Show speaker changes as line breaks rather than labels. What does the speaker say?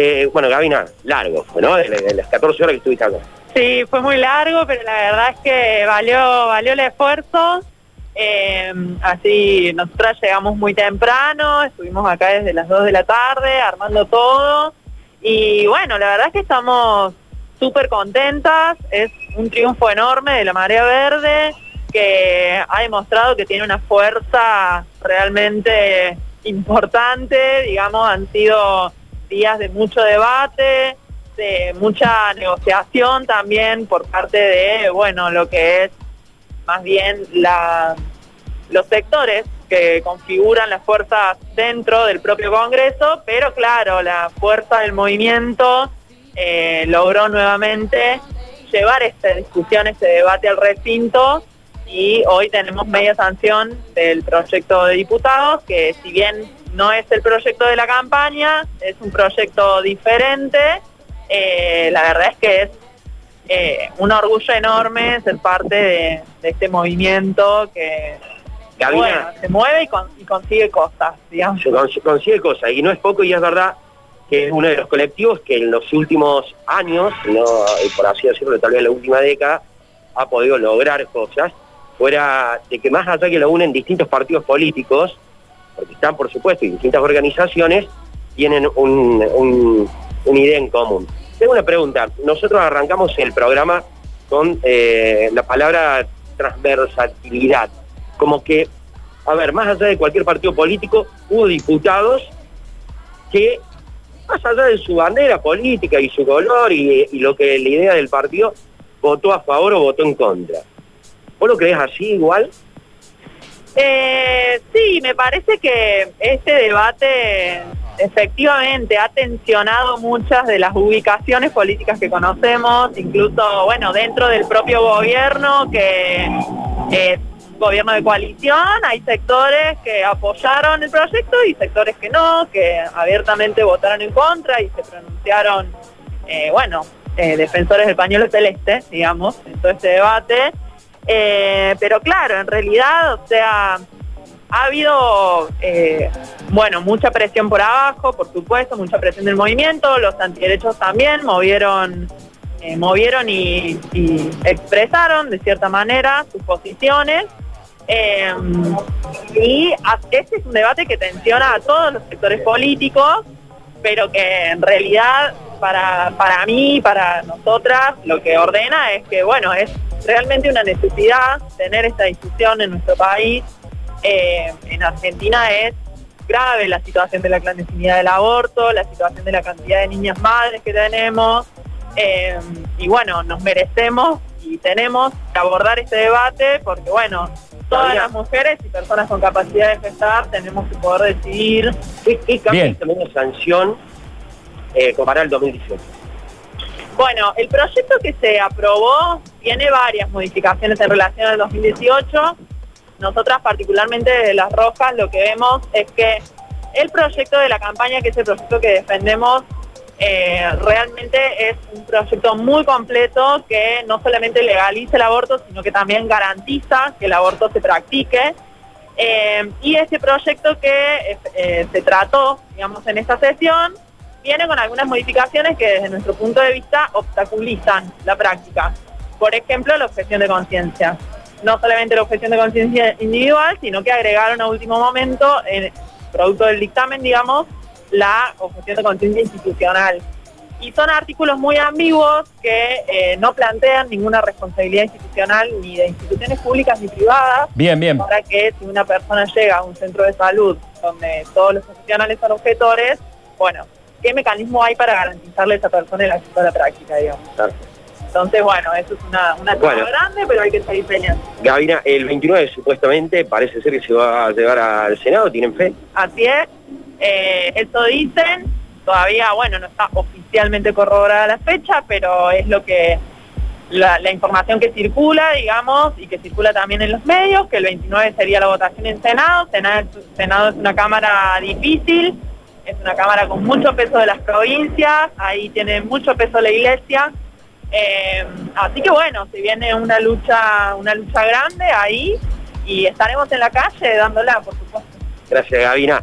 Eh, bueno, Gabina, largo, ¿no? De, las 14 horas que estuviste acá.
Sí, fue muy largo, pero la verdad es que valió, valió el esfuerzo. Eh, así, nosotras llegamos muy temprano, estuvimos acá desde las 2 de la tarde armando todo. Y bueno, la verdad es que estamos súper contentas, es un triunfo enorme de la Marea Verde que ha demostrado que tiene una fuerza realmente importante, digamos, han sido días de mucho debate, de mucha negociación también por parte de, bueno, lo que es más bien los sectores que configuran las fuerzas dentro del propio Congreso, pero claro, la fuerza del movimiento eh, logró nuevamente llevar esta discusión, este debate al recinto y hoy tenemos media sanción del proyecto de diputados, que si bien no es el proyecto de la campaña, es un proyecto diferente, eh, la verdad es que es eh, un orgullo enorme ser parte de, este movimiento que se mueve y, consigue cosas, digamos.
consigue cosas, y no es poco, y es verdad que es uno de los colectivos que en los últimos años, no por así decirlo, tal vez en la última década, ha podido lograr cosas, fuera de que más allá que lo unen distintos partidos políticos, porque están por supuesto y distintas organizaciones, tienen un, una idea en común. Tengo una pregunta. Nosotros arrancamos el programa con eh, la palabra transversalidad. Como que, a ver, más allá de cualquier partido político, hubo diputados que, más allá de su bandera política y su color y, lo que la idea del partido, votó a favor o votó en contra. ¿Vos lo crees así igual?
Eh, sí, me parece que este debate efectivamente ha tensionado muchas de las ubicaciones políticas que conocemos, incluso, bueno, dentro del propio gobierno, que gobierno de coalición, hay sectores que apoyaron el proyecto y sectores que no, que abiertamente votaron en contra y se pronunciaron, eh, bueno, eh, defensores del pañuelo celeste, digamos, en todo este debate. Eh, pero claro, en realidad, o sea, ha habido, eh, bueno, mucha presión por abajo, por supuesto, mucha presión del movimiento, los antiderechos también movieron, eh, movieron y, expresaron de cierta manera sus posiciones. Y este es un debate que tensiona a todos los sectores políticos, pero que en realidad para, para mí, para nosotras, lo que ordena es que, bueno, es realmente una necesidad tener esta discusión en nuestro país eh, en Argentina es grave la situación de la clandestinidad del aborto, la situación de la cantidad de niñas madres que tenemos. Eh, y bueno, nos merecemos y tenemos que abordar este debate porque bueno, todas las mujeres y personas con capacidad de gestar tenemos que poder decidir.
¿Qué, qué cambia también sanción eh, comparar el 2018?
Bueno, el proyecto que se aprobó tiene varias modificaciones en relación al 2018. Nosotras particularmente de Las Rojas lo que vemos es que el proyecto de la campaña, que es el proyecto que defendemos, eh, realmente es un proyecto muy completo que no solamente legaliza el aborto, sino que también garantiza que el aborto se practique. Eh, y este proyecto que eh, se trató, digamos, en esta sesión, viene con algunas modificaciones que desde nuestro punto de vista obstaculizan la práctica. Por ejemplo, la objeción de conciencia no solamente la objeción de conciencia individual, sino que agregaron a último momento, en producto del dictamen, digamos, la objeción de conciencia institucional. Y son artículos muy ambiguos que eh, no plantean ninguna responsabilidad institucional ni de instituciones públicas ni privadas.
Bien, bien.
Para que si una persona llega a un centro de salud donde todos los profesionales son objetores, bueno, ¿qué mecanismo hay para garantizarle a esa persona el acceso a la práctica, digamos? Entonces, bueno, eso es una, una grande, pero hay que seguir peleando.
Gabina, el 29 supuestamente parece ser que se va a llevar al Senado, ¿tienen fe?
Así es, eh, eso dicen, todavía, bueno, no está oficialmente corroborada la fecha, pero es lo que la, información que circula, digamos, y que circula también en los medios, que el 29 sería la votación en Senado. Senado, Senado es una cámara difícil, es una cámara con mucho peso de las provincias, ahí tiene mucho peso la iglesia, eh, así que bueno, se viene una lucha, una lucha grande ahí y estaremos en la calle dándola, por supuesto.
Gracias, Gabina.